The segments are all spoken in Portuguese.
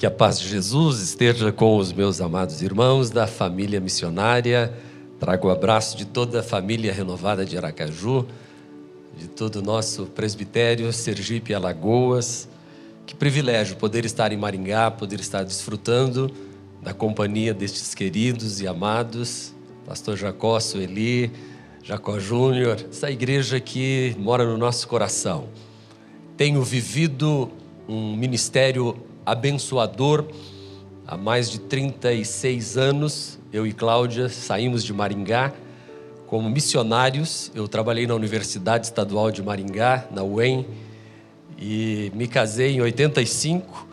Que a paz de Jesus esteja com os meus amados irmãos da família missionária. Trago o abraço de toda a família renovada de Aracaju, de todo o nosso presbitério, Sergipe Alagoas. Que privilégio poder estar em Maringá, poder estar desfrutando da companhia destes queridos e amados, Pastor Jacó, Sueli, Jacó Júnior, essa igreja que mora no nosso coração. Tenho vivido um ministério abençoador. Há mais de 36 anos, eu e Cláudia saímos de Maringá como missionários. Eu trabalhei na Universidade Estadual de Maringá, na UEM, e me casei em 85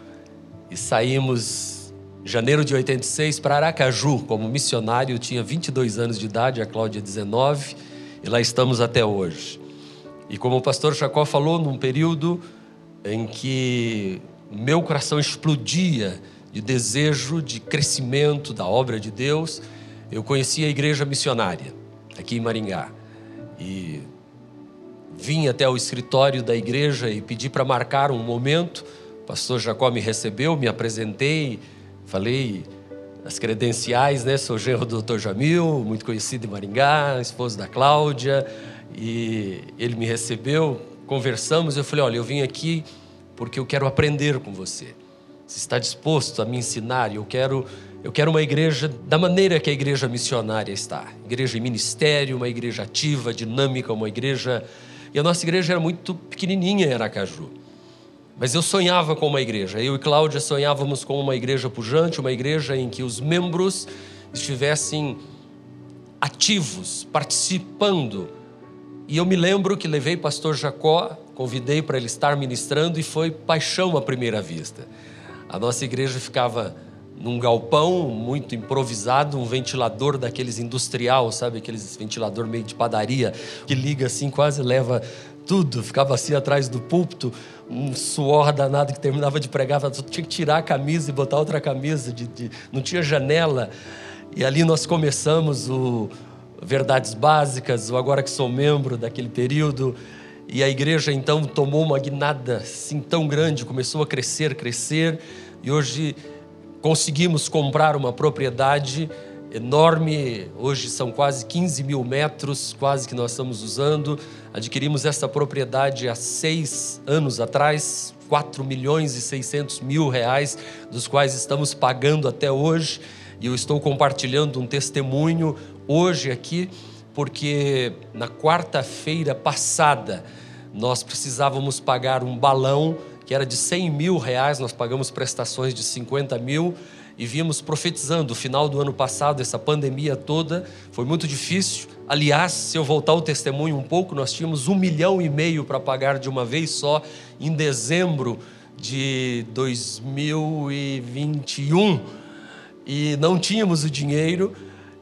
e saímos em janeiro de 86 para Aracaju como missionário. Eu tinha 22 anos de idade, a Cláudia 19, e lá estamos até hoje. E como o pastor Jacó falou, num período em que meu coração explodia de desejo de crescimento da obra de Deus. Eu conheci a igreja missionária aqui em Maringá e vim até o escritório da igreja e pedi para marcar um momento. O pastor Jacó me recebeu, me apresentei, falei as credenciais, né? Sou genro do Dr. Jamil, muito conhecido em Maringá, esposo da Cláudia, e ele me recebeu, conversamos. Eu falei: olha, eu vim aqui porque eu quero aprender com você. Você está disposto a me ensinar? Eu quero, eu quero uma igreja da maneira que a igreja missionária está. Igreja em ministério, uma igreja ativa, dinâmica, uma igreja. E a nossa igreja era muito pequenininha em Aracaju. Mas eu sonhava com uma igreja. Eu e Cláudia sonhávamos com uma igreja pujante, uma igreja em que os membros estivessem ativos, participando. E eu me lembro que levei pastor Jacó convidei para ele estar ministrando e foi paixão à primeira vista. A nossa igreja ficava num galpão muito improvisado, um ventilador daqueles industrial, sabe, aqueles ventilador meio de padaria, que liga assim, quase leva tudo, ficava assim atrás do púlpito, um suor danado que terminava de pregar, tinha que tirar a camisa e botar outra camisa, de, de, não tinha janela. E ali nós começamos o Verdades Básicas, o Agora que Sou Membro daquele período, e a igreja então tomou uma guinada assim tão grande, começou a crescer, crescer, e hoje conseguimos comprar uma propriedade enorme, hoje são quase 15 mil metros, quase que nós estamos usando. Adquirimos essa propriedade há seis anos atrás, 4 milhões e 600 mil reais, dos quais estamos pagando até hoje. E eu estou compartilhando um testemunho hoje aqui porque na quarta-feira passada nós precisávamos pagar um balão que era de 100 mil reais, nós pagamos prestações de 50 mil e vimos profetizando o final do ano passado, essa pandemia toda, foi muito difícil. Aliás, se eu voltar o testemunho um pouco, nós tínhamos um milhão e meio para pagar de uma vez só em dezembro de 2021 e não tínhamos o dinheiro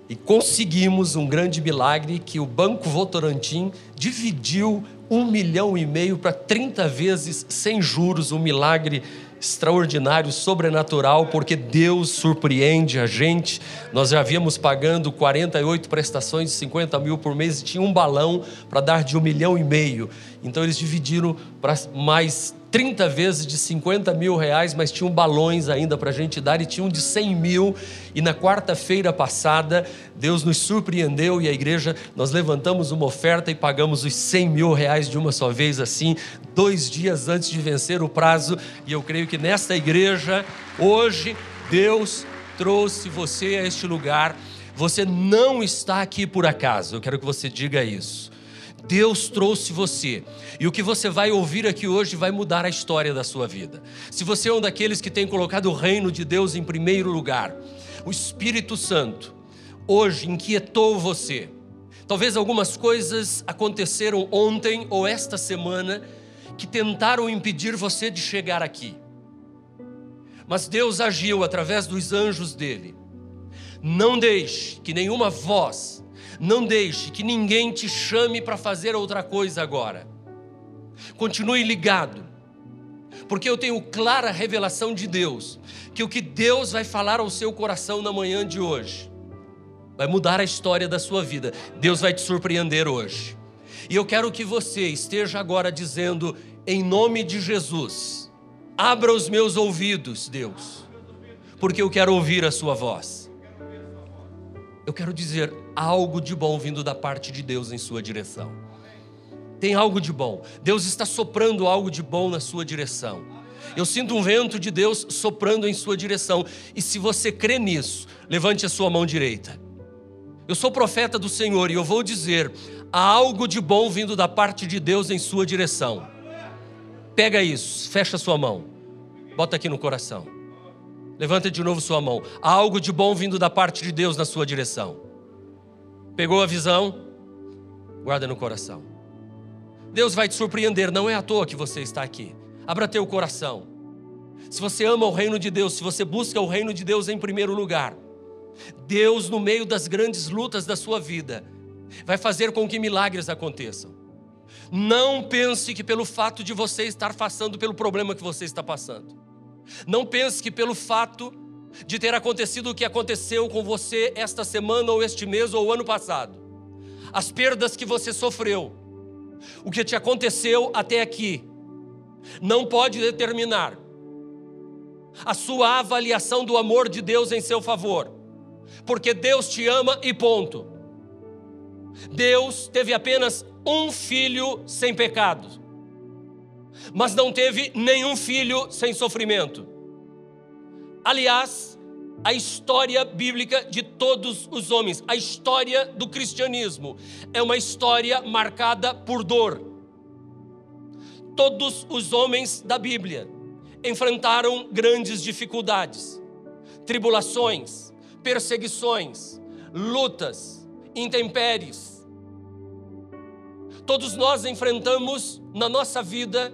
e conseguimos um grande milagre que o Banco Votorantim dividiu um milhão e meio para 30 vezes sem juros, um milagre extraordinário, sobrenatural, porque Deus surpreende a gente. Nós já havíamos pagando 48 prestações de 50 mil por mês e tinha um balão para dar de um milhão e meio. Então eles dividiram para mais 30 vezes de 50 mil reais, mas tinham balões ainda para a gente dar e tinham de 100 mil. E na quarta-feira passada, Deus nos surpreendeu e a igreja, nós levantamos uma oferta e pagamos os 100 mil reais de uma só vez, assim, dois dias antes de vencer o prazo. E eu creio que nesta igreja, hoje, Deus trouxe você a este lugar. Você não está aqui por acaso, eu quero que você diga isso. Deus trouxe você. E o que você vai ouvir aqui hoje vai mudar a história da sua vida. Se você é um daqueles que tem colocado o reino de Deus em primeiro lugar, o Espírito Santo hoje inquietou você. Talvez algumas coisas aconteceram ontem ou esta semana que tentaram impedir você de chegar aqui. Mas Deus agiu através dos anjos dele. Não deixe que nenhuma voz não deixe que ninguém te chame para fazer outra coisa agora. Continue ligado, porque eu tenho clara revelação de Deus, que o que Deus vai falar ao seu coração na manhã de hoje vai mudar a história da sua vida. Deus vai te surpreender hoje. E eu quero que você esteja agora dizendo, em nome de Jesus, abra os meus ouvidos, Deus, porque eu quero ouvir a sua voz. Eu quero dizer algo de bom vindo da parte de Deus em sua direção. Tem algo de bom. Deus está soprando algo de bom na sua direção. Eu sinto um vento de Deus soprando em sua direção. E se você crê nisso, levante a sua mão direita. Eu sou profeta do Senhor e eu vou dizer: há algo de bom vindo da parte de Deus em sua direção. Pega isso, fecha sua mão, bota aqui no coração. Levanta de novo sua mão. Há algo de bom vindo da parte de Deus na sua direção. Pegou a visão? Guarda no coração. Deus vai te surpreender, não é à toa que você está aqui. Abra teu coração. Se você ama o reino de Deus, se você busca o reino de Deus em primeiro lugar, Deus, no meio das grandes lutas da sua vida, vai fazer com que milagres aconteçam. Não pense que pelo fato de você estar passando pelo problema que você está passando. Não pense que pelo fato de ter acontecido o que aconteceu com você esta semana ou este mês ou ano passado, as perdas que você sofreu, o que te aconteceu até aqui, não pode determinar a sua avaliação do amor de Deus em seu favor porque Deus te ama e ponto. Deus teve apenas um filho sem pecado, mas não teve nenhum filho sem sofrimento. Aliás, a história bíblica de todos os homens, a história do cristianismo, é uma história marcada por dor. Todos os homens da Bíblia enfrentaram grandes dificuldades, tribulações, perseguições, lutas, intempéries. Todos nós enfrentamos na nossa vida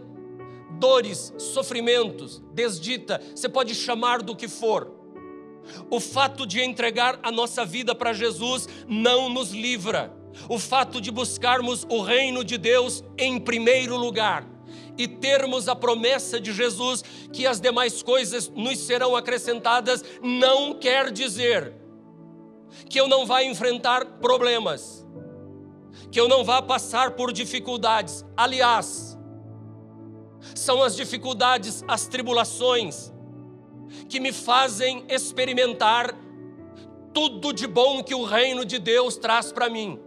dores, sofrimentos, desdita, você pode chamar do que for. O fato de entregar a nossa vida para Jesus não nos livra. O fato de buscarmos o reino de Deus em primeiro lugar e termos a promessa de Jesus que as demais coisas nos serão acrescentadas, não quer dizer que eu não vá enfrentar problemas, que eu não vá passar por dificuldades. Aliás, são as dificuldades, as tribulações, que me fazem experimentar tudo de bom que o reino de Deus traz para mim.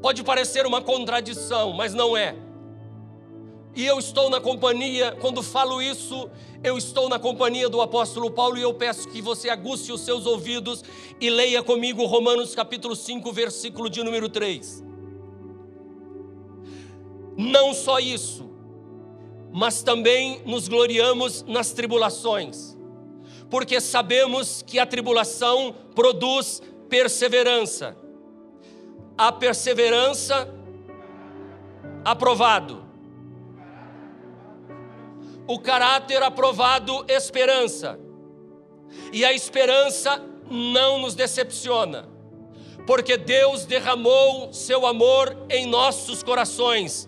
Pode parecer uma contradição, mas não é. E eu estou na companhia, quando falo isso, eu estou na companhia do apóstolo Paulo e eu peço que você aguce os seus ouvidos e leia comigo Romanos capítulo 5, versículo de número 3. Não só isso, mas também nos gloriamos nas tribulações, porque sabemos que a tribulação produz perseverança. A perseverança, aprovado o caráter aprovado, esperança. E a esperança não nos decepciona, porque Deus derramou seu amor em nossos corações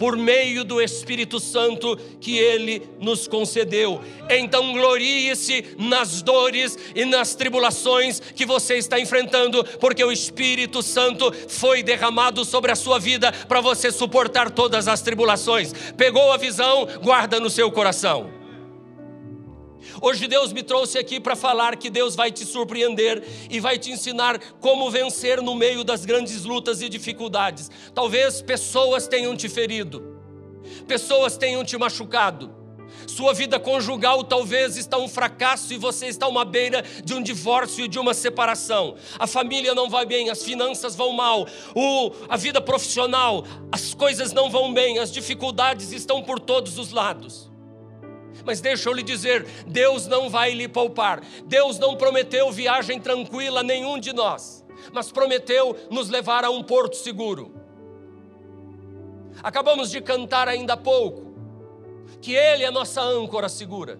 por meio do Espírito Santo que Ele nos concedeu. Então, glorie-se nas dores e nas tribulações que você está enfrentando, porque o Espírito Santo foi derramado sobre a sua vida para você suportar todas as tribulações. Pegou a visão, guarda no seu coração. Hoje Deus me trouxe aqui para falar que Deus vai te surpreender e vai te ensinar como vencer no meio das grandes lutas e dificuldades. Talvez pessoas tenham te ferido, pessoas tenham te machucado. Sua vida conjugal talvez está um fracasso e você está uma beira de um divórcio e de uma separação. A família não vai bem, as finanças vão mal, o, a vida profissional, as coisas não vão bem, as dificuldades estão por todos os lados. Mas deixa eu lhe dizer: Deus não vai lhe poupar. Deus não prometeu viagem tranquila a nenhum de nós, mas prometeu nos levar a um porto seguro. Acabamos de cantar ainda há pouco que Ele é nossa âncora segura.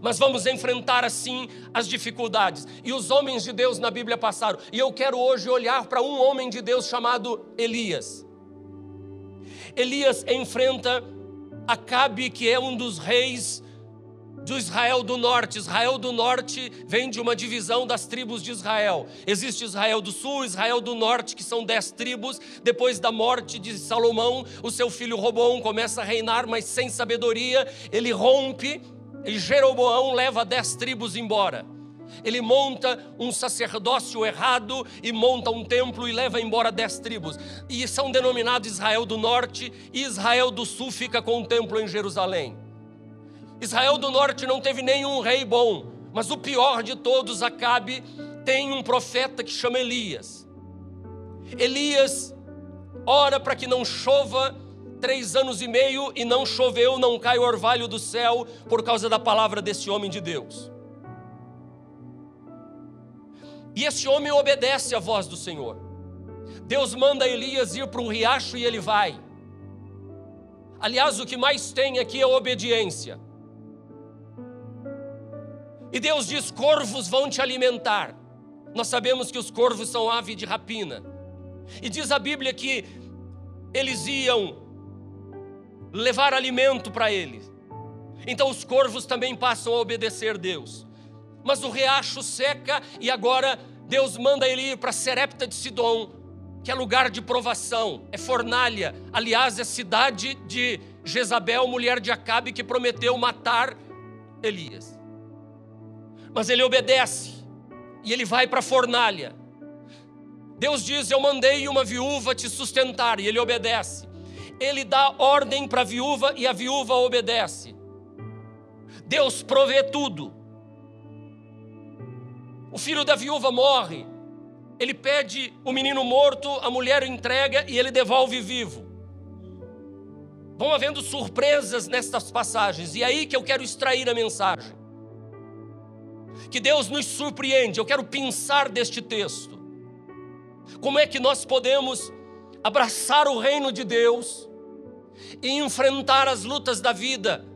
Mas vamos enfrentar assim as dificuldades. E os homens de Deus na Bíblia passaram. E eu quero hoje olhar para um homem de Deus chamado Elias. Elias enfrenta Acabe, que é um dos reis do Israel do Norte. Israel do Norte vem de uma divisão das tribos de Israel. Existe Israel do Sul, Israel do Norte, que são dez tribos. Depois da morte de Salomão, o seu filho Robão começa a reinar, mas sem sabedoria. Ele rompe E Jeroboão leva dez tribos embora. Ele monta um sacerdócio errado e monta um templo e leva embora dez tribos. E são denominados Israel do Norte e Israel do Sul fica com um templo em Jerusalém. Israel do Norte não teve nenhum rei bom, mas o pior de todos, Acabe, tem um profeta que chama Elias. Elias ora para que não chova três anos e meio e não choveu, não cai o orvalho do céu por causa da palavra desse homem de Deus. E esse homem obedece à voz do Senhor. Deus manda Elias ir para um riacho e ele vai. Aliás, o que mais tem aqui é obediência. E Deus diz: corvos vão te alimentar. Nós sabemos que os corvos são ave de rapina. E diz a Bíblia que eles iam levar alimento para eles. Então os corvos também passam a obedecer Deus. Mas o riacho seca e agora Deus manda ele ir para Serepta de Sidom, que é lugar de provação, é fornalha. Aliás, é cidade de Jezabel, mulher de Acabe, que prometeu matar Elias. Mas ele obedece e ele vai para a fornalha. Deus diz: Eu mandei uma viúva te sustentar, e ele obedece. Ele dá ordem para a viúva e a viúva obedece. Deus provê tudo. O filho da viúva morre. Ele pede o menino morto, a mulher o entrega e ele devolve vivo. Vão havendo surpresas nestas passagens, e é aí que eu quero extrair a mensagem. Que Deus nos surpreende, eu quero pensar deste texto. Como é que nós podemos abraçar o reino de Deus e enfrentar as lutas da vida?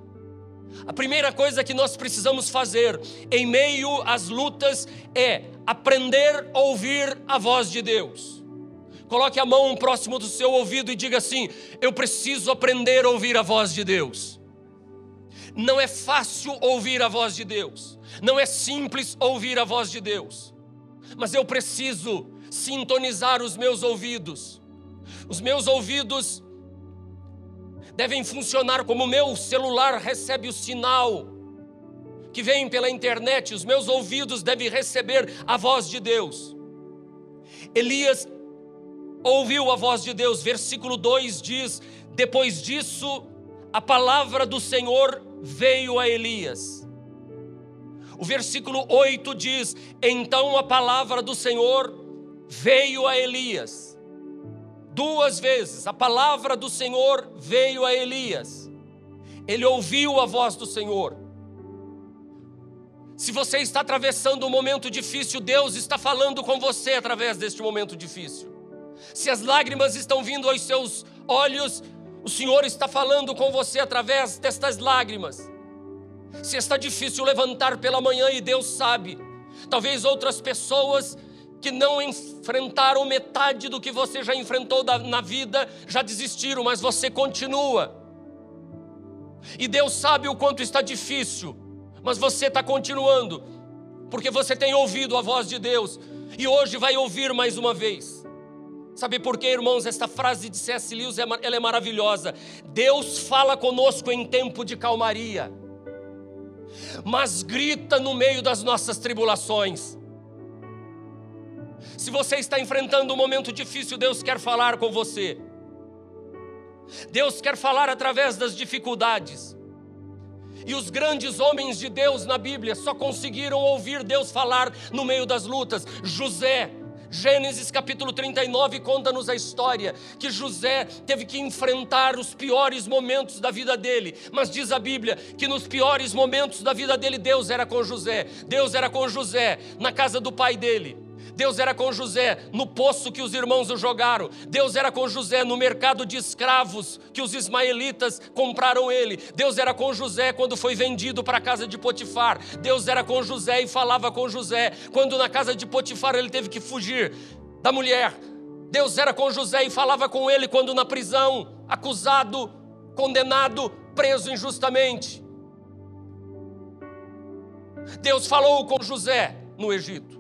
A primeira coisa que nós precisamos fazer em meio às lutas é aprender a ouvir a voz de Deus. Coloque a mão próximo do seu ouvido e diga assim: Eu preciso aprender a ouvir a voz de Deus. Não é fácil ouvir a voz de Deus, não é simples ouvir a voz de Deus, mas eu preciso sintonizar os meus ouvidos. Os meus ouvidos devem funcionar como o meu celular recebe o sinal que vem pela internet, os meus ouvidos devem receber a voz de Deus. Elias ouviu a voz de Deus, versículo 2 diz: Depois disso, a palavra do Senhor veio a Elias. O versículo 8 diz: Então a palavra do Senhor veio a Elias. Duas vezes a palavra do Senhor veio a Elias. Ele ouviu a voz do Senhor. Se você está atravessando um momento difícil, Deus está falando com você através deste momento difícil. Se as lágrimas estão vindo aos seus olhos, o Senhor está falando com você através destas lágrimas. Se está difícil levantar pela manhã e Deus sabe, talvez outras pessoas que não enfrentaram metade do que você já enfrentou na vida, já desistiram, mas você continua. E Deus sabe o quanto está difícil, mas você está continuando, porque você tem ouvido a voz de Deus e hoje vai ouvir mais uma vez. Sabe por quê, irmãos? Esta frase de C.S. Lewis ela é maravilhosa. Deus fala conosco em tempo de calmaria, mas grita no meio das nossas tribulações. Se você está enfrentando um momento difícil, Deus quer falar com você. Deus quer falar através das dificuldades. E os grandes homens de Deus na Bíblia só conseguiram ouvir Deus falar no meio das lutas. José, Gênesis capítulo 39 conta-nos a história que José teve que enfrentar os piores momentos da vida dele, mas diz a Bíblia que nos piores momentos da vida dele Deus era com José. Deus era com José na casa do pai dele. Deus era com José no poço que os irmãos o jogaram. Deus era com José no mercado de escravos que os ismaelitas compraram ele. Deus era com José quando foi vendido para a casa de Potifar. Deus era com José e falava com José quando na casa de Potifar ele teve que fugir da mulher. Deus era com José e falava com ele quando na prisão, acusado, condenado, preso injustamente. Deus falou com José no Egito.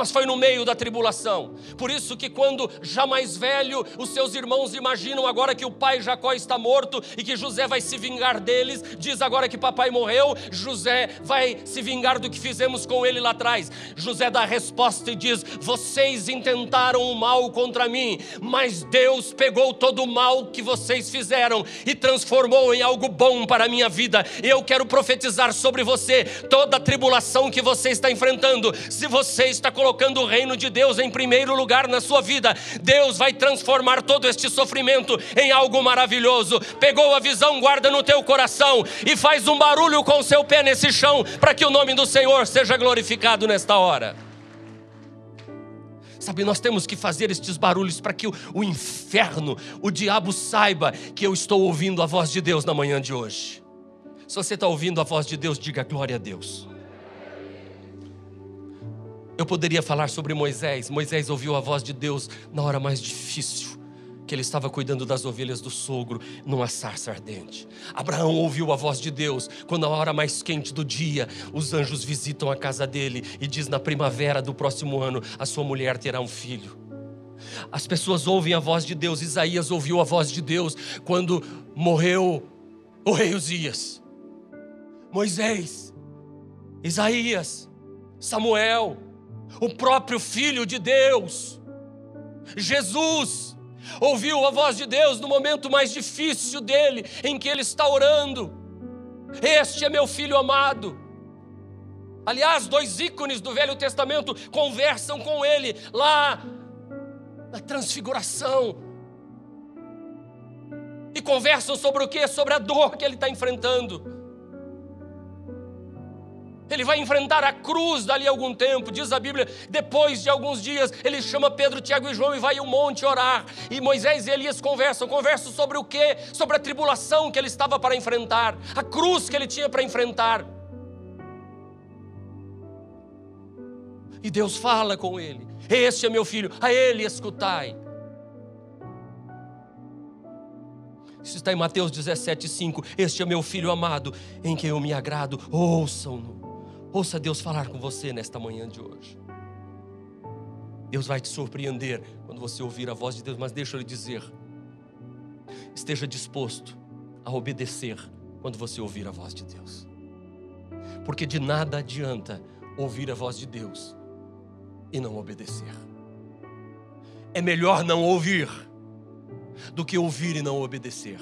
Mas foi no meio da tribulação. Por isso que quando já mais velho, os seus irmãos imaginam agora que o pai Jacó está morto e que José vai se vingar deles, diz agora que papai morreu, José vai se vingar do que fizemos com ele lá atrás. José dá a resposta e diz: "Vocês intentaram o mal contra mim, mas Deus pegou todo o mal que vocês fizeram e transformou em algo bom para a minha vida. Eu quero profetizar sobre você toda a tribulação que você está enfrentando. Se você está colocando colocando o reino de Deus em primeiro lugar na sua vida, Deus vai transformar todo este sofrimento em algo maravilhoso. Pegou a visão, guarda no teu coração e faz um barulho com o seu pé nesse chão, para que o nome do Senhor seja glorificado nesta hora. Sabe, nós temos que fazer estes barulhos para que o, o, inferno, o diabo saiba que eu estou ouvindo a voz de Deus na manhã de hoje. Se você está ouvindo a voz de Deus, diga glória a Deus. Eu poderia falar sobre Moisés. Moisés ouviu a voz de Deus na hora mais difícil, que ele estava cuidando das ovelhas do sogro numa sarça ardente. Abraão ouviu a voz de Deus quando, na hora mais quente do dia, os anjos visitam a casa dele e diz: Na primavera do próximo ano, a sua mulher terá um filho. As pessoas ouvem a voz de Deus. Isaías ouviu a voz de Deus quando morreu o rei Uzias. Moisés, Isaías, Samuel, o próprio Filho de Deus, Jesus, ouviu a voz de Deus no momento mais difícil dele, em que ele está orando. Este é meu filho amado. Aliás, dois ícones do Velho Testamento conversam com ele lá na transfiguração. E conversam sobre o que? Sobre a dor que ele está enfrentando. Ele vai enfrentar a cruz dali a algum tempo, diz a Bíblia. Depois de alguns dias, ele chama Pedro, Tiago e João e vai ao monte orar. E Moisés e Elias conversam. Conversam sobre o quê? Sobre a tribulação que ele estava para enfrentar, a cruz que ele tinha para enfrentar. E Deus fala com ele: Este é meu filho, a ele escutai. Isso está em Mateus 17,5. Este é meu filho amado, em quem eu me agrado, ouçam-no. Ouça Deus falar com você nesta manhã de hoje. Deus vai te surpreender quando você ouvir a voz de Deus, mas deixa eu lhe dizer: esteja disposto a obedecer quando você ouvir a voz de Deus, porque de nada adianta ouvir a voz de Deus e não obedecer. É melhor não ouvir do que ouvir e não obedecer.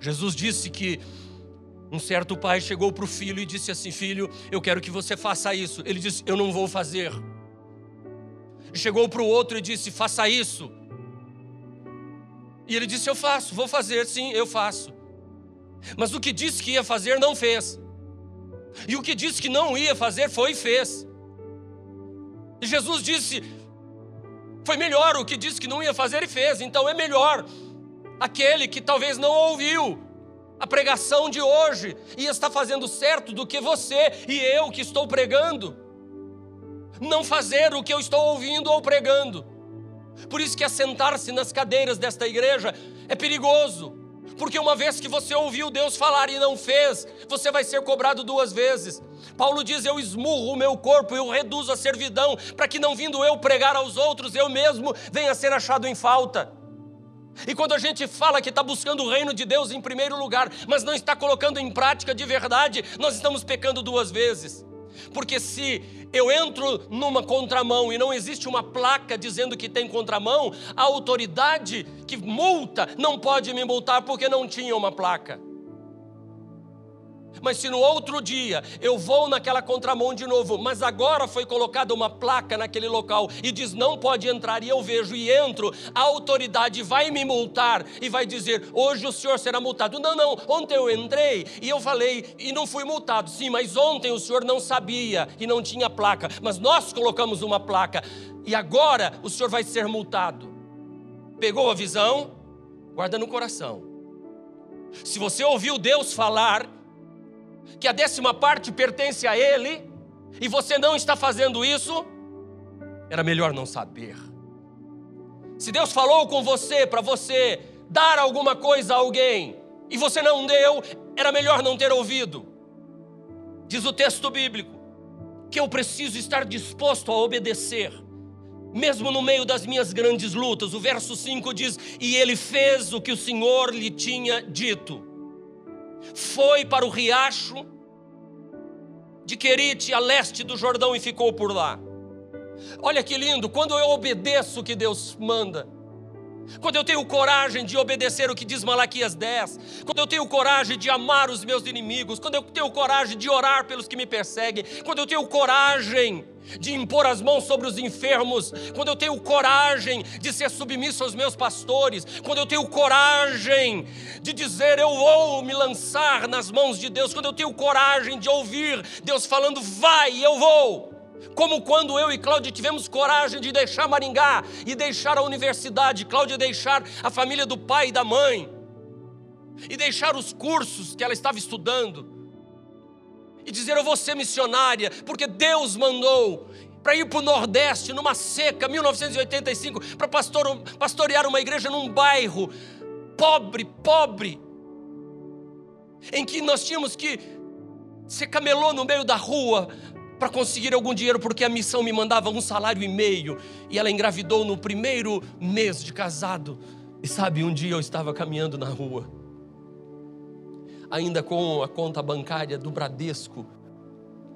Jesus disse que um certo pai chegou para o filho e disse assim: Filho, eu quero que você faça isso. Ele disse: Eu não vou fazer. Chegou para o outro e disse: Faça isso. E ele disse: Eu faço, vou fazer, sim, eu faço. Mas o que disse que ia fazer, não fez. E o que disse que não ia fazer, foi e fez. E Jesus disse: Foi melhor o que disse que não ia fazer e fez. Então é melhor aquele que talvez não ouviu a pregação de hoje e está fazendo certo do que você e eu que estou pregando. Não fazer o que eu estou ouvindo ou pregando. Por isso que assentar-se nas cadeiras desta igreja é perigoso. Porque uma vez que você ouviu Deus falar e não fez, você vai ser cobrado duas vezes. Paulo diz: Eu esmurro o meu corpo, eu reduzo a servidão, para que não vindo eu pregar aos outros, eu mesmo venha ser achado em falta. E quando a gente fala que está buscando o reino de Deus em primeiro lugar, mas não está colocando em prática de verdade, nós estamos pecando duas vezes. Porque se eu entro numa contramão e não existe uma placa dizendo que tem contramão, a autoridade que multa não pode me multar porque não tinha uma placa. Mas se no outro dia eu vou naquela contramão de novo, mas agora foi colocada uma placa naquele local e diz não pode entrar, e eu vejo e entro, a autoridade vai me multar e vai dizer: hoje o senhor será multado. Não, não, ontem eu entrei e eu falei e não fui multado. Sim, mas ontem o senhor não sabia e não tinha placa, mas nós colocamos uma placa e agora o senhor vai ser multado. Pegou a visão? Guarda no coração. Se você ouviu Deus falar, que a décima parte pertence a Ele, e você não está fazendo isso, era melhor não saber. Se Deus falou com você para você dar alguma coisa a alguém e você não deu, era melhor não ter ouvido. Diz o texto bíblico. que eu preciso estar disposto a obedecer, mesmo no meio das minhas grandes lutas. O verso 5 diz: E ele fez o que o Senhor lhe tinha dito. Foi para o riacho de Querite, a leste do Jordão, e ficou por lá. Olha que lindo, quando eu obedeço o que Deus manda, quando eu tenho coragem de obedecer o que diz Malaquias 10, quando eu tenho coragem de amar os meus inimigos, quando eu tenho coragem de orar pelos que me perseguem, quando eu tenho coragem de impor as mãos sobre os enfermos, quando eu tenho coragem de ser submisso aos meus pastores, quando eu tenho coragem de dizer eu vou me lançar nas mãos de Deus, quando eu tenho coragem de ouvir Deus falando vai, eu vou. Como quando eu e Cláudia tivemos coragem de deixar Maringá e deixar a universidade, Cláudia deixar a família do pai e da mãe, e deixar os cursos que ela estava estudando, e dizer: Eu vou ser missionária, porque Deus mandou para ir para o Nordeste, numa seca, 1985, para pastorear uma igreja num bairro pobre, pobre, em que nós tínhamos que ser camelô no meio da rua para conseguir algum dinheiro, porque a missão me mandava um salário e meio, e ela engravidou no primeiro mês de casado. E sabe, um dia eu estava caminhando na rua, ainda com a conta bancária do Bradesco.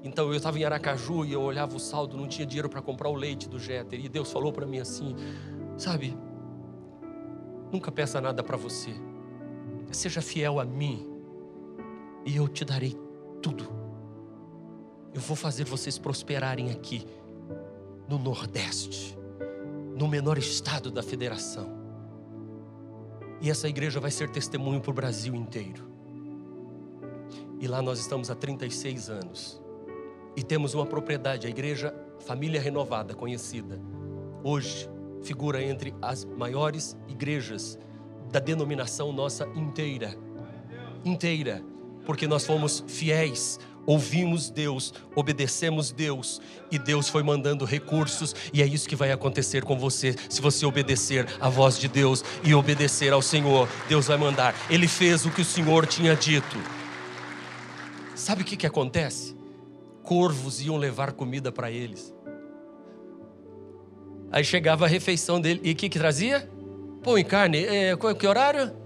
Então eu estava em Aracaju e eu olhava o saldo, não tinha dinheiro para comprar o leite do Jeter. E Deus falou para mim assim: sabe, nunca peça nada para você, seja fiel a mim, e eu te darei tudo eu vou fazer vocês prosperarem aqui, no Nordeste, no menor estado da federação. E essa igreja vai ser testemunho para o Brasil inteiro. E lá nós estamos há 36 anos. E temos uma propriedade, a igreja Família Renovada, conhecida. Hoje figura entre as maiores igrejas da denominação nossa inteira. Inteira. Porque nós fomos fiéis ouvimos Deus, obedecemos Deus e Deus foi mandando recursos e é isso que vai acontecer com você se você obedecer à voz de Deus e obedecer ao Senhor. Deus vai mandar. Ele fez o que o Senhor tinha dito. Sabe o que, que acontece? Corvos iam levar comida para eles. Aí chegava a refeição dele e o que, que trazia? Pão e carne. É, que horário?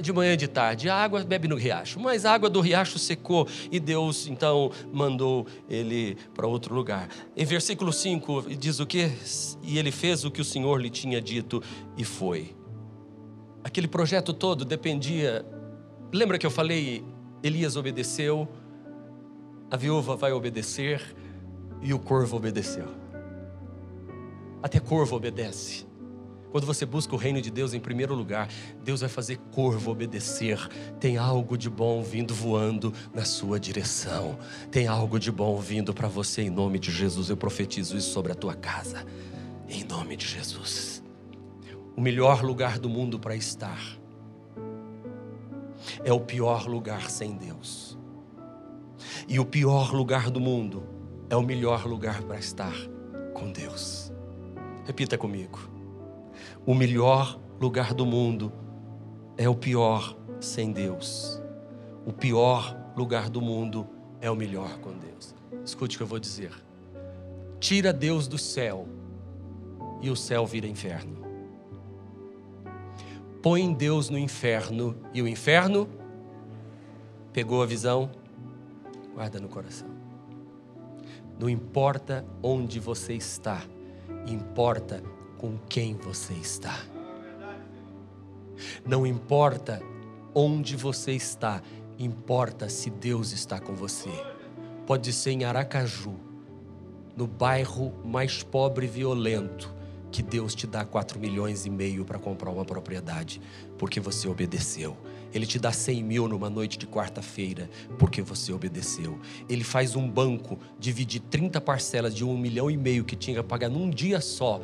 de manhã e de tarde. A água bebe no riacho, mas a água do riacho secou e Deus então mandou ele para outro lugar. Em versículo 5 diz o que? E ele fez o que o Senhor lhe tinha dito e foi. Aquele projeto todo dependia. Lembra que eu falei? Elias obedeceu, a viúva vai obedecer e o corvo obedeceu. Até corvo obedece. Quando você busca o reino de Deus em primeiro lugar, Deus vai fazer corvo obedecer. Tem algo de bom vindo voando na sua direção. Tem algo de bom vindo para você em nome de Jesus. Eu profetizo isso sobre a tua casa. Em nome de Jesus. O melhor lugar do mundo para estar é o pior lugar sem Deus. E o pior lugar do mundo é o melhor lugar para estar com Deus. Repita comigo. O melhor lugar do mundo é o pior sem Deus. O pior lugar do mundo é o melhor com Deus. Escute o que eu vou dizer. Tira Deus do céu e o céu vira inferno. Põe Deus no inferno e o inferno pegou a visão, guarda no coração. Não importa onde você está, importa com quem você está. Não importa onde você está, importa se Deus está com você. Pode ser em Aracaju, no bairro mais pobre e violento, que Deus te dá 4 milhões e meio para comprar uma propriedade, porque você obedeceu. Ele te dá 100 mil numa noite de quarta-feira, porque você obedeceu. Ele faz um banco dividir 30 parcelas de um milhão e meio que tinha que pagar num dia só,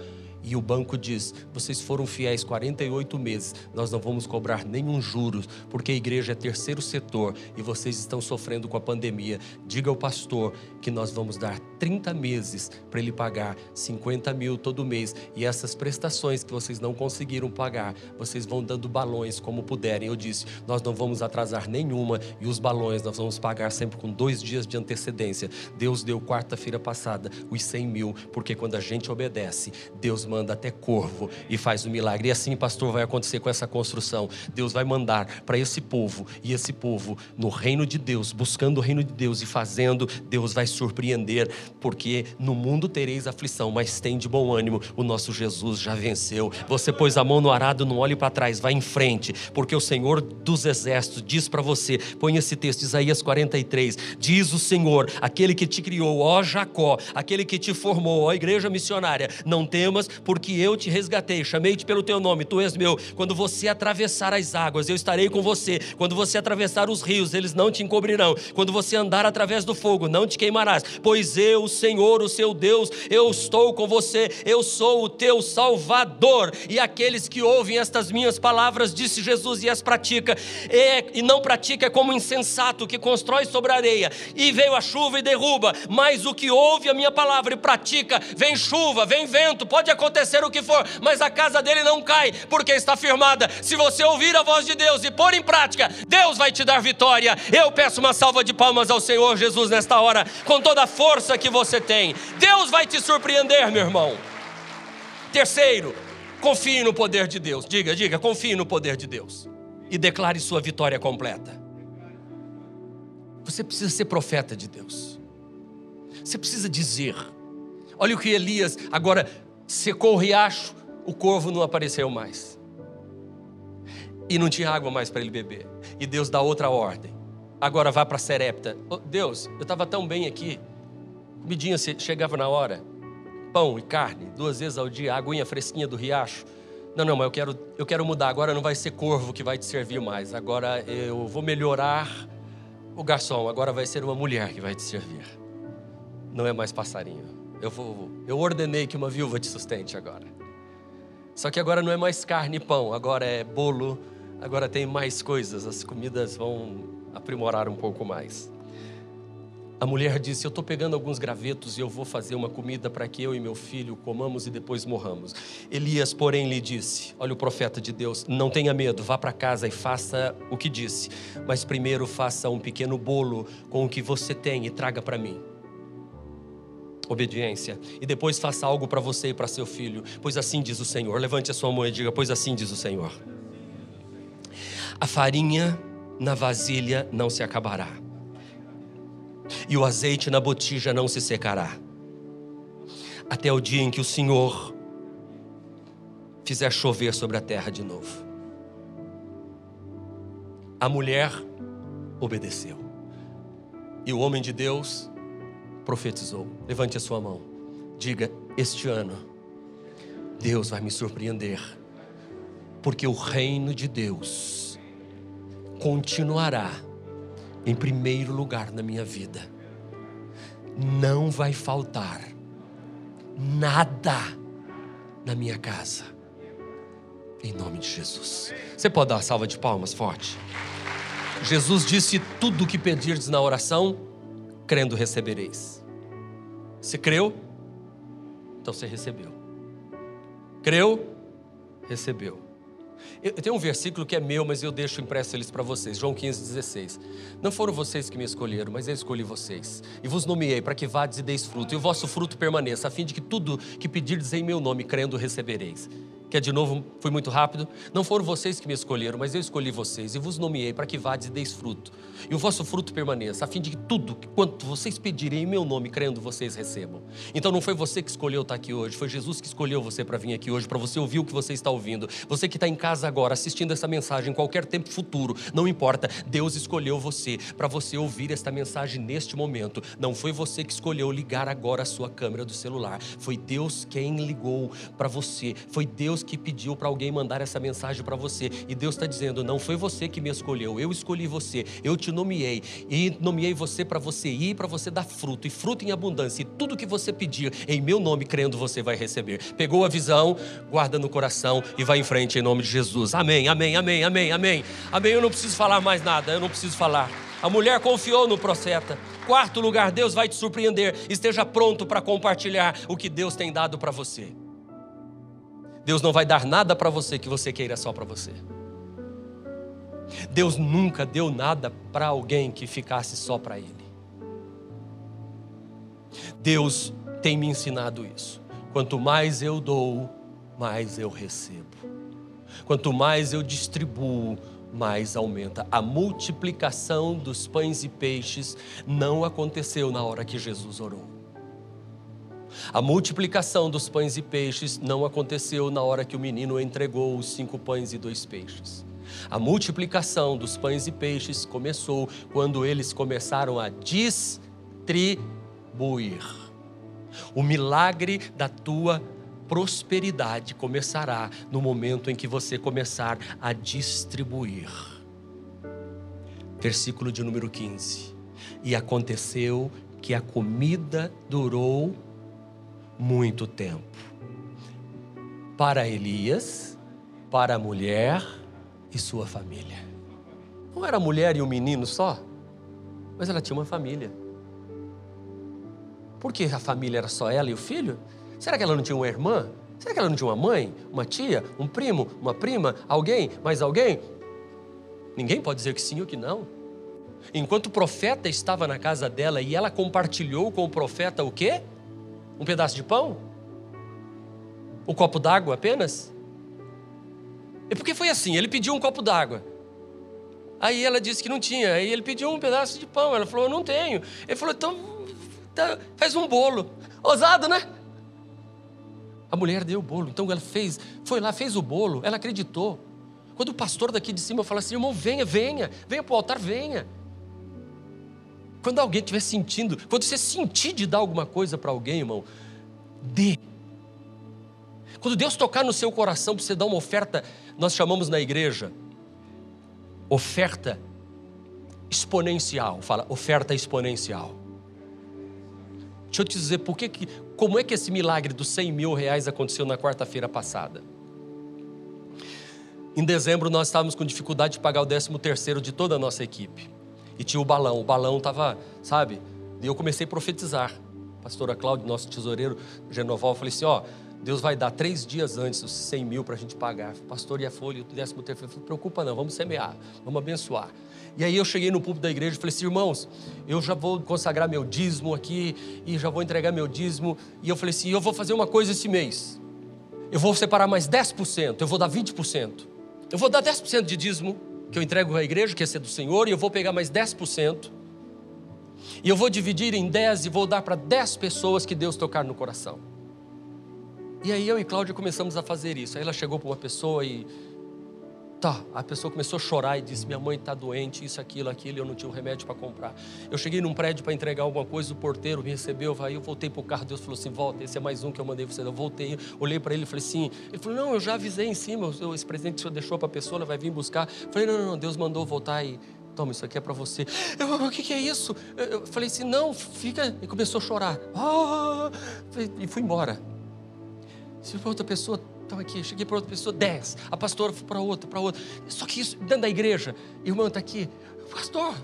E o banco diz: vocês foram fiéis 48 meses, nós não vamos cobrar nenhum juros, porque a igreja é terceiro setor e vocês estão sofrendo com a pandemia. Diga ao pastor que nós vamos dar 30 meses para ele pagar 50 mil todo mês. E essas prestações que vocês não conseguiram pagar, vocês vão dando balões como puderem. Eu disse: nós não vamos atrasar nenhuma e os balões nós vamos pagar sempre com dois dias de antecedência. Deus deu quarta-feira passada os 100 mil, porque quando a gente obedece, Deus manda até corvo e faz o milagre. E assim, pastor, vai acontecer com essa construção. Deus vai mandar para esse povo e esse povo no reino de Deus, buscando o reino de Deus e fazendo, Deus vai surpreender, porque no mundo tereis aflição, mas tem de bom ânimo, o nosso Jesus já venceu. Você pôs a mão no arado, não olhe para trás, vai em frente, porque o Senhor dos exércitos diz para você, põe esse texto, Isaías 43, diz o Senhor, aquele que te criou, ó Jacó, aquele que te formou, ó igreja missionária, não temas, porque eu te resgatei, chamei-te pelo teu nome, tu és meu. Quando você atravessar as águas, eu estarei com você. Quando você atravessar os rios, eles não te encobrirão. Quando você andar através do fogo, não te queimarás, pois eu, o Senhor, o seu Deus, eu estou com você, eu sou o teu Salvador. E aqueles que ouvem estas minhas palavras, disse Jesus, e as pratica, é, e não pratica é como insensato que constrói sobre a areia, e veio a chuva e derruba, mas o que ouve a minha palavra e pratica, vem chuva, vem vento, pode acontecer o que for, mas a casa dele não cai, porque está firmada. Se você ouvir a voz de Deus e pôr em prática, Deus vai te dar vitória. Eu peço uma salva de palmas ao Senhor Jesus nesta hora, com toda a força que você tem. Deus vai te surpreender, meu irmão. Terceiro, confie no poder de Deus. Diga, diga, confie no poder de Deus. E declare sua vitória completa. Você precisa ser profeta de Deus. Você precisa dizer. Olha o que Elias agora secou o riacho, o corvo não apareceu mais. E não tinha água mais para ele beber. E Deus dá outra ordem. Agora vá para Serepta. Oh, Deus, eu estava tão bem aqui. Comidinha chegava na hora. Pão e carne, duas vezes ao dia, aguinha fresquinha do riacho. Não, não, mas eu quero, eu quero mudar. Agora não vai ser corvo que vai te servir mais. Agora eu vou melhorar o garçom. Agora vai ser uma mulher que vai te servir. Não é mais passarinho. Eu, vou, eu ordenei que uma viúva te sustente agora. Só que agora não é mais carne e pão, agora é bolo, agora tem mais coisas. As comidas vão aprimorar um pouco mais. A mulher disse: Eu estou pegando alguns gravetos e eu vou fazer uma comida para que eu e meu filho comamos e depois morramos. Elias, porém, lhe disse: Olha, o profeta de Deus, não tenha medo, vá para casa e faça o que disse, mas primeiro faça um pequeno bolo com o que você tem e traga para mim. Obediência. E depois faça algo para você e para seu filho, pois assim diz o Senhor. Levante a sua mão e diga: Pois assim diz o Senhor. A farinha na vasilha não se acabará e o azeite na botija não se secará, até o dia em que o Senhor fizer chover sobre a terra de novo. A mulher obedeceu, e o homem de Deus profetizou. Levante a sua mão, diga: Este ano, Deus vai me surpreender, porque o reino de Deus continuará em primeiro lugar na minha vida. Não vai faltar nada na minha casa. Em nome de Jesus. Você pode dar uma salva de palmas forte? Jesus disse: Tudo o que pedirdes na oração, crendo recebereis. Você creu? Então você recebeu. Creu? Recebeu. Eu, tenho um versículo que é meu, mas eu deixo impresso eles para vocês. João 15, 16. Não foram vocês que me escolheram, mas eu escolhi vocês. E vos nomeei para que vades e deis fruto, e o vosso fruto permaneça, a fim de que tudo que pedirdes em meu nome, crendo, recebereis que é de novo, fui muito rápido. Não foram vocês que me escolheram, mas eu escolhi vocês e vos nomeei para que vades e deis fruto. E o vosso fruto permaneça, a fim de que tudo quanto vocês pedirem em meu nome, crendo, vocês recebam. Então não foi você que escolheu estar aqui hoje, foi Jesus que escolheu você para vir aqui hoje, para você ouvir o que você está ouvindo. Você que está em casa agora, assistindo essa mensagem, em qualquer tempo futuro, não importa, Deus escolheu você para você ouvir esta mensagem neste momento. Não foi você que escolheu ligar agora a sua câmera do celular, foi Deus quem ligou para você, foi Deus Deus que pediu para alguém mandar essa mensagem para você. E Deus está dizendo: não foi você que me escolheu, eu escolhi você, eu te nomeei. E nomeei você para você ir, para você dar fruto, e fruto em abundância. E tudo que você pedir em meu nome, crendo, você vai receber. Pegou a visão, guarda no coração e vai em frente em nome de Jesus. Amém, amém, amém, amém, amém. Amém. Eu não preciso falar mais nada, eu não preciso falar. A mulher confiou no profeta. Quarto lugar, Deus vai te surpreender. Esteja pronto para compartilhar o que Deus tem dado para você. Deus não vai dar nada para você que você queira só para você. Deus nunca deu nada para alguém que ficasse só para Ele. Deus tem me ensinado isso. Quanto mais eu dou, mais eu recebo. Quanto mais eu distribuo, mais aumenta. A multiplicação dos pães e peixes não aconteceu na hora que Jesus orou. A multiplicação dos pães e peixes não aconteceu na hora que o menino entregou os cinco pães e dois peixes. A multiplicação dos pães e peixes começou quando eles começaram a distribuir. O milagre da tua prosperidade começará no momento em que você começar a distribuir. Versículo de número 15. E aconteceu que a comida durou muito tempo. Para Elias, para a mulher e sua família. Não era a mulher e o menino só, mas ela tinha uma família. Por que a família era só ela e o filho? Será que ela não tinha uma irmã? Será que ela não tinha uma mãe, uma tia, um primo, uma prima, alguém, mais alguém? Ninguém pode dizer que sim ou que não. Enquanto o profeta estava na casa dela e ela compartilhou com o profeta o quê? Um pedaço de pão? Um copo d'água apenas? E por que foi assim? Ele pediu um copo d'água. Aí ela disse que não tinha. Aí ele pediu um pedaço de pão. Ela falou, não tenho. Ele falou, então tá, faz um bolo. Ousado, né? A mulher deu o bolo, então ela fez, foi lá, fez o bolo, ela acreditou. Quando o pastor daqui de cima fala assim, irmão, venha, venha, venha para o altar, venha. Quando alguém estiver sentindo, quando você sentir de dar alguma coisa para alguém, irmão, dê. Quando Deus tocar no seu coração para você dar uma oferta, nós chamamos na igreja oferta exponencial. Fala, oferta exponencial. Deixa eu te dizer por que, como é que esse milagre dos 100 mil reais aconteceu na quarta-feira passada. Em dezembro nós estávamos com dificuldade de pagar o 13 terceiro de toda a nossa equipe. E tinha o balão, o balão estava, sabe? E eu comecei a profetizar. Pastora Cláudia, nosso tesoureiro Genoval, falei assim, ó, Deus vai dar três dias antes os 100 mil para a gente pagar. Pastor e a folha, o décimo terceiro, não preocupa não, vamos semear, vamos abençoar. E aí eu cheguei no púlpito da igreja e falei assim, irmãos, eu já vou consagrar meu dízimo aqui e já vou entregar meu dízimo. E eu falei assim, eu vou fazer uma coisa esse mês. Eu vou separar mais 10%, eu vou dar 20%. Eu vou dar 10% de dízimo que eu entrego à igreja, que é ser do Senhor, e eu vou pegar mais 10%. E eu vou dividir em 10 e vou dar para 10 pessoas que Deus tocar no coração. E aí eu e Cláudia começamos a fazer isso. Aí ela chegou para uma pessoa e Tá, a pessoa começou a chorar e disse: Minha mãe está doente, isso, aquilo, aquilo, eu não tinha um remédio para comprar. Eu cheguei num prédio para entregar alguma coisa, o porteiro me recebeu, aí eu voltei para o carro, Deus falou assim: Volta, esse é mais um que eu mandei você. Eu voltei, olhei para ele e falei assim: Ele falou: Não, eu já avisei em cima, esse presente que o senhor deixou para a pessoa, ela vai vir buscar. Eu falei: Não, não, não, Deus mandou voltar e. Toma, isso aqui é para você. Eu, o que, que, é isso? Eu falei assim: Não, fica. E começou a chorar. Ah! E fui embora. Se for outra pessoa, estava aqui, cheguei para outra pessoa, dez. A pastora foi para outra, para outra. Só que isso, dentro da igreja, irmão está aqui, pastor.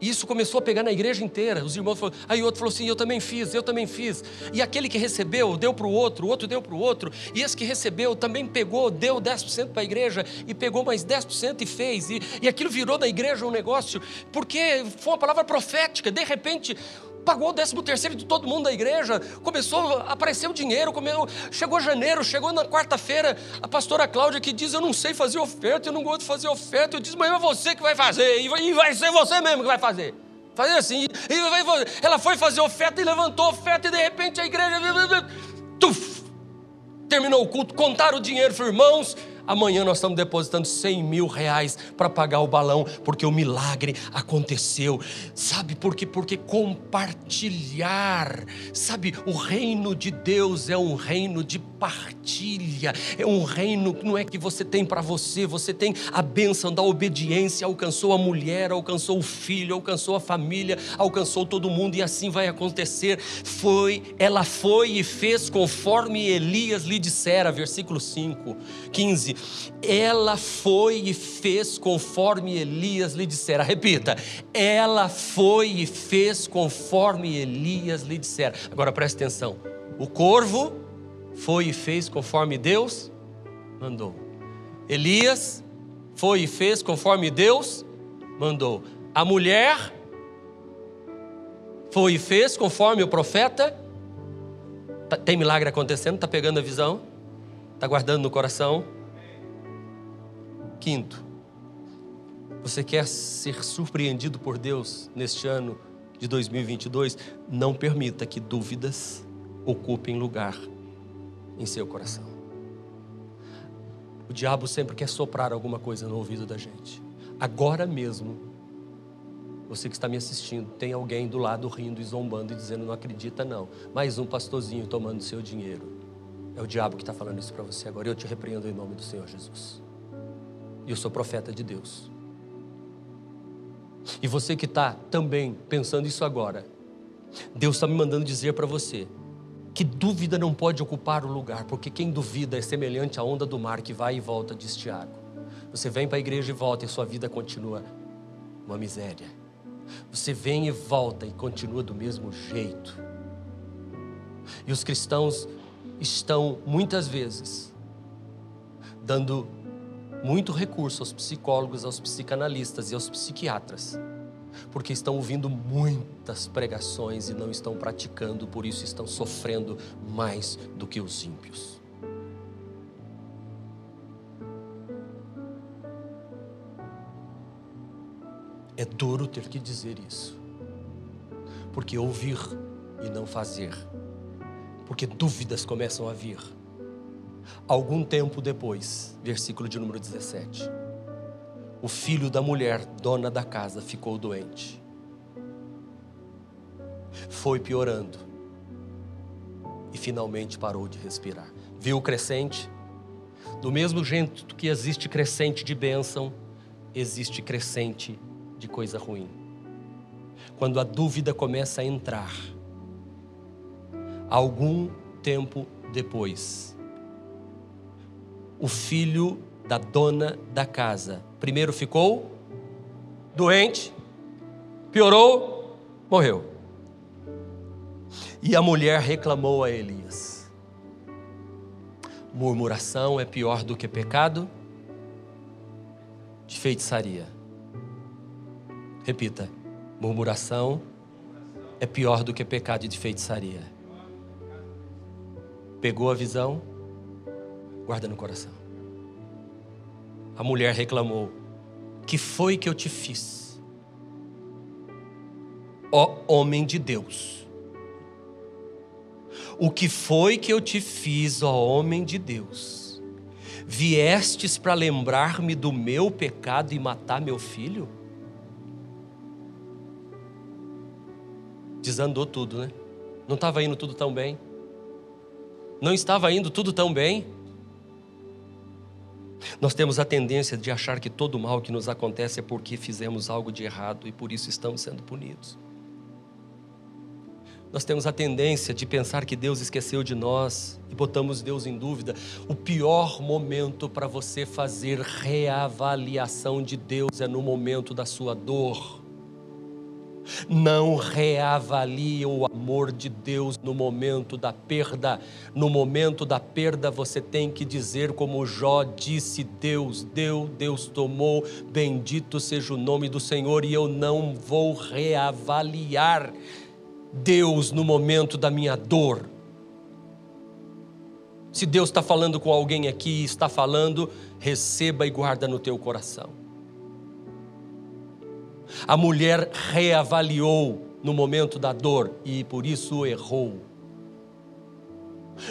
Isso começou a pegar na igreja inteira. Os irmãos falaram, aí outro falou assim: Eu também fiz, eu também fiz. E aquele que recebeu, deu para o outro, o outro deu para o outro. E esse que recebeu também pegou, deu 10% para a igreja e pegou mais 10% e fez. E, e aquilo virou da igreja um negócio, porque foi uma palavra profética. De repente, pagou o décimo terceiro de todo mundo da igreja, começou a aparecer o dinheiro, comeu, chegou janeiro, chegou na quarta-feira, a pastora Cláudia que diz, eu não sei fazer oferta, eu não gosto de fazer oferta, eu disse, mas é você que vai fazer, e vai ser você mesmo que vai fazer. Fazer assim, e ela foi fazer oferta e levantou oferta, e de repente a igreja, tuf, terminou o culto, contaram o dinheiro, irmãos, Amanhã nós estamos depositando 100 mil reais para pagar o balão, porque o milagre aconteceu. Sabe por quê? Porque compartilhar, sabe, o reino de Deus é um reino de compartilha. É um reino que não é que você tem para você, você tem a bênção da obediência. Alcançou a mulher, alcançou o filho, alcançou a família, alcançou todo mundo e assim vai acontecer. Foi, ela foi e fez conforme Elias lhe dissera, versículo 5, 15. Ela foi e fez conforme Elias lhe dissera. Repita. Ela foi e fez conforme Elias lhe dissera. Agora preste atenção. O corvo foi e fez conforme Deus mandou. Elias foi e fez conforme Deus mandou. A mulher foi e fez conforme o profeta. Tá, tem milagre acontecendo? Está pegando a visão? Está guardando no coração? Quinto, você quer ser surpreendido por Deus neste ano de 2022? Não permita que dúvidas ocupem lugar em seu coração. O diabo sempre quer soprar alguma coisa no ouvido da gente. Agora mesmo, você que está me assistindo, tem alguém do lado rindo e zombando e dizendo: não acredita, não. Mais um pastorzinho tomando seu dinheiro. É o diabo que está falando isso para você agora. Eu te repreendo em nome do Senhor Jesus. E eu sou profeta de Deus. E você que está também pensando isso agora, Deus está me mandando dizer para você que dúvida não pode ocupar o lugar, porque quem duvida é semelhante à onda do mar que vai e volta, diz Tiago. Você vem para a igreja e volta e sua vida continua uma miséria. Você vem e volta e continua do mesmo jeito. E os cristãos estão muitas vezes dando muito recurso aos psicólogos, aos psicanalistas e aos psiquiatras porque estão ouvindo muitas pregações e não estão praticando, por isso estão sofrendo mais do que os ímpios. É duro ter que dizer isso, porque ouvir e não fazer, porque dúvidas começam a vir. Algum tempo depois, versículo de número 17 o filho da mulher, dona da casa, ficou doente. Foi piorando e finalmente parou de respirar. Viu o crescente? Do mesmo jeito que existe crescente de bênção, existe crescente de coisa ruim. Quando a dúvida começa a entrar, algum tempo depois, o filho da dona da casa. Primeiro ficou doente, piorou, morreu. E a mulher reclamou a Elias: Murmuração é pior do que pecado de feitiçaria. Repita: murmuração é pior do que pecado de feitiçaria. Pegou a visão? Guarda no coração. A mulher reclamou: Que foi que eu te fiz? Ó homem de Deus. O que foi que eu te fiz, ó homem de Deus? Viestes para lembrar-me do meu pecado e matar meu filho? Desandou tudo, né? Não estava indo tudo tão bem. Não estava indo tudo tão bem. Nós temos a tendência de achar que todo mal que nos acontece é porque fizemos algo de errado e por isso estamos sendo punidos. Nós temos a tendência de pensar que Deus esqueceu de nós e botamos Deus em dúvida. O pior momento para você fazer reavaliação de Deus é no momento da sua dor não reavalie o amor de Deus no momento da perda. No momento da perda, você tem que dizer, como Jó disse: Deus deu, Deus tomou, bendito seja o nome do Senhor, e eu não vou reavaliar Deus no momento da minha dor. Se Deus está falando com alguém aqui, está falando, receba e guarda no teu coração. A mulher reavaliou no momento da dor e por isso errou.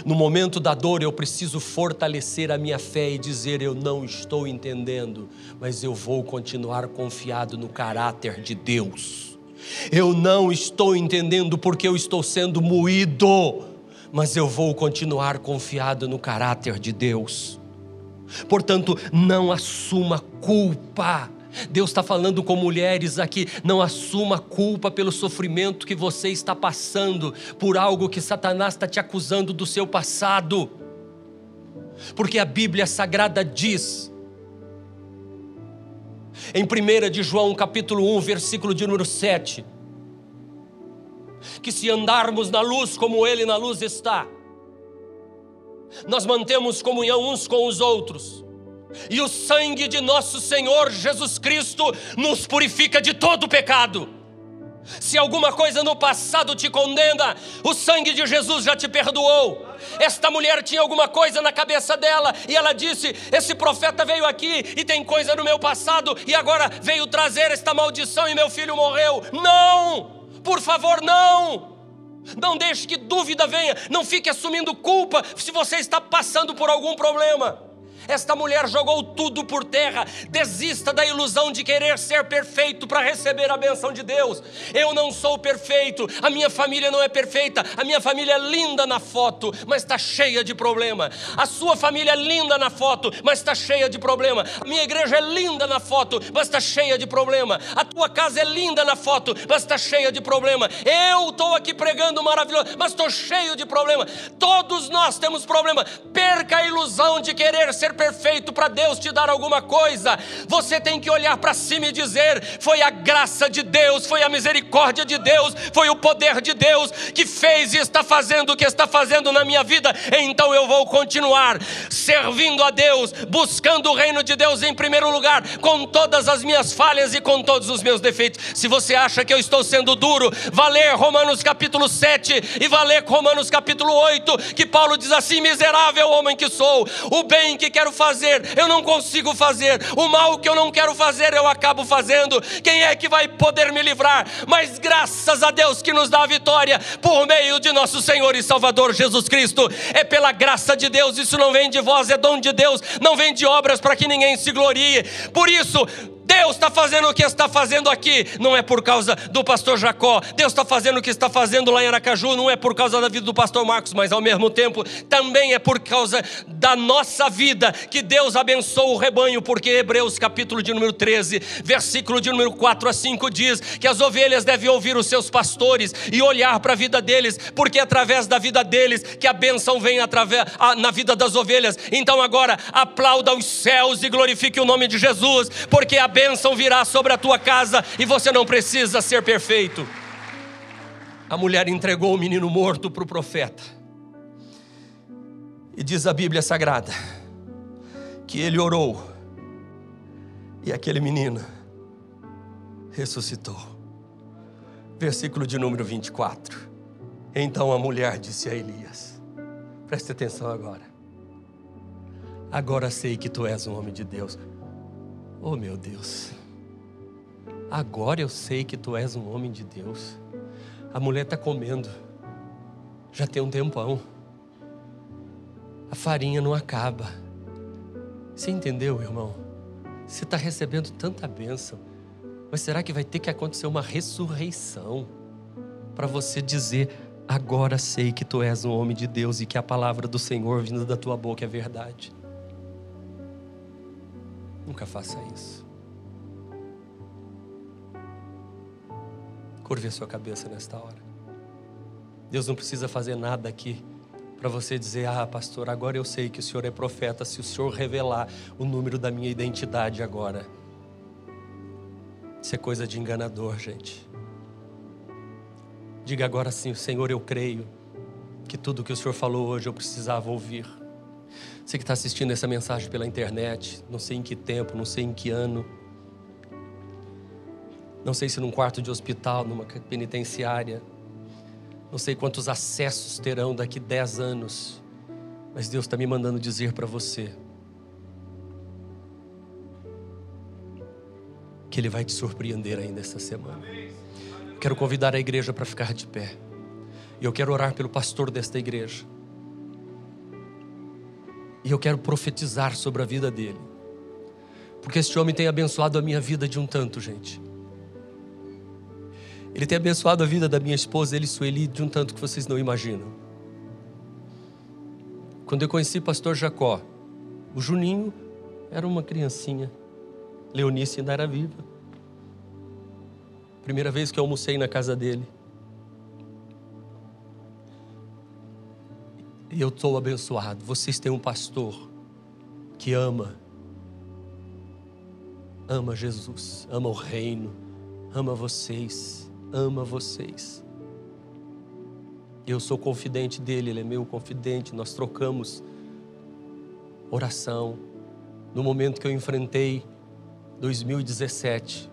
No momento da dor, eu preciso fortalecer a minha fé e dizer: Eu não estou entendendo, mas eu vou continuar confiado no caráter de Deus. Eu não estou entendendo porque eu estou sendo moído, mas eu vou continuar confiado no caráter de Deus. Portanto, não assuma culpa. Deus está falando com mulheres aqui, não assuma culpa pelo sofrimento que você está passando, por algo que Satanás está te acusando do seu passado. Porque a Bíblia Sagrada diz, em 1 de João capítulo 1, versículo de número 7, que se andarmos na luz como Ele na luz está, nós mantemos comunhão uns com os outros, e o sangue de nosso Senhor Jesus Cristo nos purifica de todo pecado. Se alguma coisa no passado te condena, o sangue de Jesus já te perdoou. Esta mulher tinha alguma coisa na cabeça dela e ela disse: Esse profeta veio aqui e tem coisa no meu passado e agora veio trazer esta maldição e meu filho morreu. Não! Por favor, não! Não deixe que dúvida venha, não fique assumindo culpa se você está passando por algum problema. Esta mulher jogou tudo por terra. Desista da ilusão de querer ser perfeito para receber a benção de Deus. Eu não sou perfeito, a minha família não é perfeita, a minha família é linda na foto, mas está cheia de problema. A sua família é linda na foto, mas está cheia de problema. A minha igreja é linda na foto, mas está cheia de problema. A tua casa é linda na foto, mas está cheia de problema. Eu estou aqui pregando maravilhoso, mas estou cheio de problema. Todos nós temos problema. Perca a ilusão de querer ser perfeito para Deus te dar alguma coisa. Você tem que olhar para cima e dizer: foi a graça de Deus, foi a misericórdia de Deus, foi o poder de Deus que fez e está fazendo o que está fazendo na minha vida. Então eu vou continuar servindo a Deus, buscando o reino de Deus em primeiro lugar, com todas as minhas falhas e com todos os meus defeitos. Se você acha que eu estou sendo duro, vá ler Romanos capítulo 7 e vá ler Romanos capítulo 8, que Paulo diz assim: miserável homem que sou, o bem que quero fazer, eu não consigo fazer. O mal que eu não quero fazer, eu acabo fazendo. Quem é que vai poder me livrar? Mas graças a Deus que nos dá a vitória por meio de nosso Senhor e Salvador Jesus Cristo. É pela graça de Deus, isso não vem de vós, é dom de Deus, não vem de obras para que ninguém se glorie. Por isso, Deus está fazendo o que está fazendo aqui, não é por causa do pastor Jacó. Deus está fazendo o que está fazendo lá em Aracaju, não é por causa da vida do pastor Marcos, mas ao mesmo tempo também é por causa da nossa vida que Deus abençoa o rebanho, porque Hebreus capítulo de número 13, versículo de número 4 a 5 diz que as ovelhas devem ouvir os seus pastores e olhar para a vida deles, porque é através da vida deles que a benção vem através, a, na vida das ovelhas. Então agora aplauda os céus e glorifique o nome de Jesus, porque a bênção virá sobre a tua casa e você não precisa ser perfeito. A mulher entregou o menino morto para o profeta. E diz a Bíblia Sagrada que ele orou e aquele menino ressuscitou. Versículo de número 24. Então a mulher disse a Elias: Preste atenção agora. Agora sei que tu és um homem de Deus. Oh meu Deus, agora eu sei que tu és um homem de Deus. A mulher está comendo, já tem um tempão. A farinha não acaba. Você entendeu, irmão? Você está recebendo tanta bênção, mas será que vai ter que acontecer uma ressurreição para você dizer: agora sei que tu és um homem de Deus e que a palavra do Senhor vindo da tua boca é verdade? Nunca faça isso. Curve a sua cabeça nesta hora. Deus não precisa fazer nada aqui para você dizer: Ah, pastor, agora eu sei que o senhor é profeta, se o senhor revelar o número da minha identidade agora. Isso é coisa de enganador, gente. Diga agora sim: Senhor, eu creio que tudo que o senhor falou hoje eu precisava ouvir. Você que está assistindo essa mensagem pela internet, não sei em que tempo, não sei em que ano. Não sei se num quarto de hospital, numa penitenciária. Não sei quantos acessos terão daqui dez anos. Mas Deus está me mandando dizer para você que Ele vai te surpreender ainda essa semana. Quero convidar a igreja para ficar de pé. E eu quero orar pelo pastor desta igreja. E eu quero profetizar sobre a vida dele. Porque este homem tem abençoado a minha vida de um tanto, gente. Ele tem abençoado a vida da minha esposa, ele e Sueli, de um tanto que vocês não imaginam. Quando eu conheci o pastor Jacó, o Juninho era uma criancinha. Leonice ainda era viva. Primeira vez que eu almocei na casa dele. Eu estou abençoado. Vocês têm um pastor que ama, ama Jesus, ama o reino, ama vocês, ama vocês. Eu sou confidente dele, ele é meu confidente. Nós trocamos oração. No momento que eu enfrentei 2017,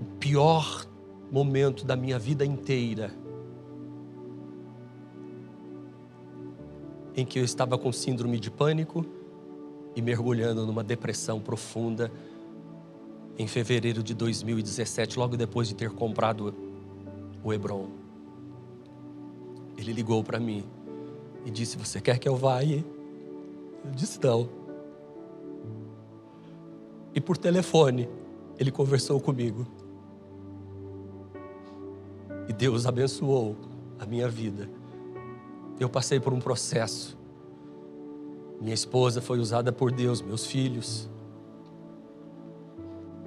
o pior momento da minha vida inteira, em que eu estava com síndrome de pânico e mergulhando numa depressão profunda, em fevereiro de 2017, logo depois de ter comprado o Hebron. Ele ligou para mim e disse: Você quer que eu vá aí? Eu disse: Não. E por telefone, ele conversou comigo. E Deus abençoou a minha vida. Eu passei por um processo. Minha esposa foi usada por Deus, meus filhos.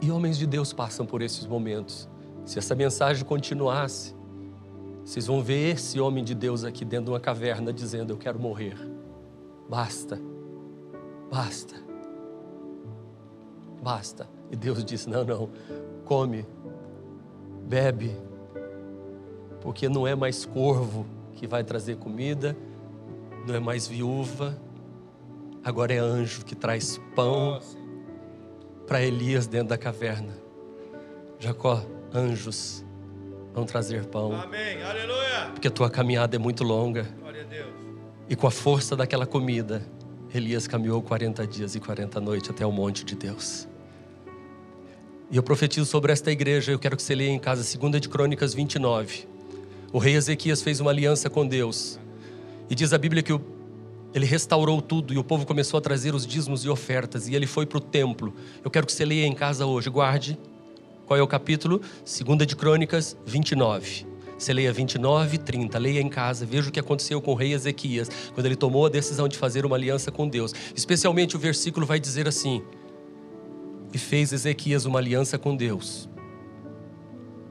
E homens de Deus passam por esses momentos. Se essa mensagem continuasse, vocês vão ver esse homem de Deus aqui dentro de uma caverna dizendo: Eu quero morrer. Basta, basta, basta. E Deus disse: Não, não, come, bebe, porque não é mais corvo que vai trazer comida, não é mais viúva, agora é anjo que traz pão para Elias dentro da caverna. Jacó, anjos vão trazer pão. Amém. Aleluia. Porque a tua caminhada é muito longa. Glória a Deus. E com a força daquela comida, Elias caminhou 40 dias e 40 noites até o monte de Deus. E eu profetizo sobre esta igreja, eu quero que você leia em casa 2 de Crônicas 29. O rei Ezequias fez uma aliança com Deus. E diz a Bíblia que ele restaurou tudo e o povo começou a trazer os dízimos e ofertas. E ele foi para o templo. Eu quero que você leia em casa hoje, guarde. Qual é o capítulo? 2 de Crônicas 29. Você leia 29 e 30, leia em casa, veja o que aconteceu com o rei Ezequias, quando ele tomou a decisão de fazer uma aliança com Deus. Especialmente o versículo vai dizer assim: E fez Ezequias uma aliança com Deus.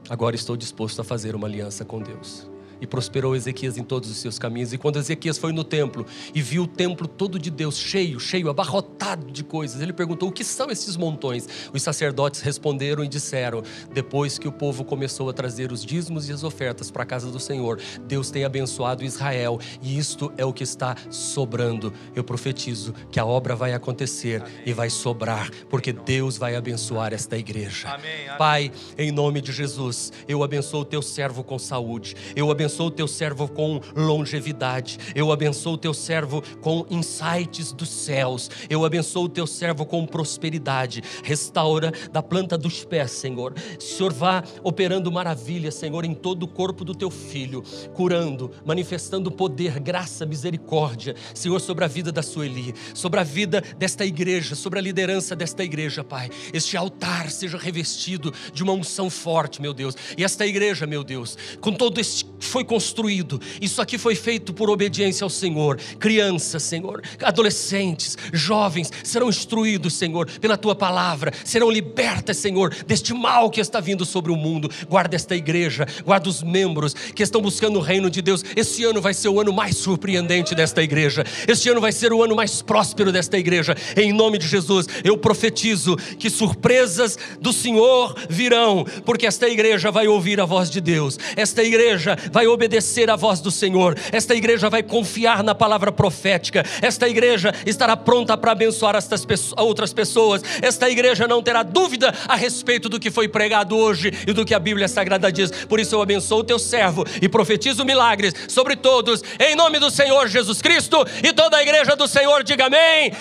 Agora estou disposto a fazer uma aliança com Deus e prosperou Ezequias em todos os seus caminhos. E quando Ezequias foi no templo e viu o templo todo de Deus cheio, cheio, abarrotado de coisas, ele perguntou: O que são esses montões? Os sacerdotes responderam e disseram: Depois que o povo começou a trazer os dízimos e as ofertas para a casa do Senhor, Deus tem abençoado Israel e isto é o que está sobrando. Eu profetizo que a obra vai acontecer Amém. e vai sobrar, porque Deus vai abençoar esta igreja. Amém. Amém. Pai, em nome de Jesus, eu abençoo o teu servo com saúde. Eu abençoo abençoo o teu servo com longevidade. Eu abençoo o teu servo com insights dos céus. Eu abençoo o teu servo com prosperidade. Restaura da planta dos pés, Senhor. Senhor, vá operando maravilhas, Senhor, em todo o corpo do teu filho, curando, manifestando poder, graça, misericórdia, Senhor, sobre a vida da Sueli, sobre a vida desta igreja, sobre a liderança desta igreja, Pai. Este altar seja revestido de uma unção forte, meu Deus. E esta igreja, meu Deus, com todo este foi construído, isso aqui foi feito por obediência ao Senhor. Crianças, Senhor, adolescentes, jovens serão instruídos, Senhor, pela tua palavra, serão libertas, Senhor, deste mal que está vindo sobre o mundo. Guarda esta igreja, guarda os membros que estão buscando o reino de Deus. Este ano vai ser o ano mais surpreendente desta igreja. Este ano vai ser o ano mais próspero desta igreja. Em nome de Jesus, eu profetizo que surpresas do Senhor virão, porque esta igreja vai ouvir a voz de Deus. Esta igreja vai vai obedecer à voz do Senhor, esta igreja vai confiar na palavra profética, esta igreja estará pronta para abençoar estas outras pessoas, esta igreja não terá dúvida a respeito do que foi pregado hoje e do que a Bíblia Sagrada diz. Por isso eu abençoo o teu servo e profetizo milagres sobre todos, em nome do Senhor Jesus Cristo e toda a igreja do Senhor, diga amém.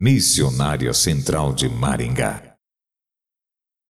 Missionária Central de Maringá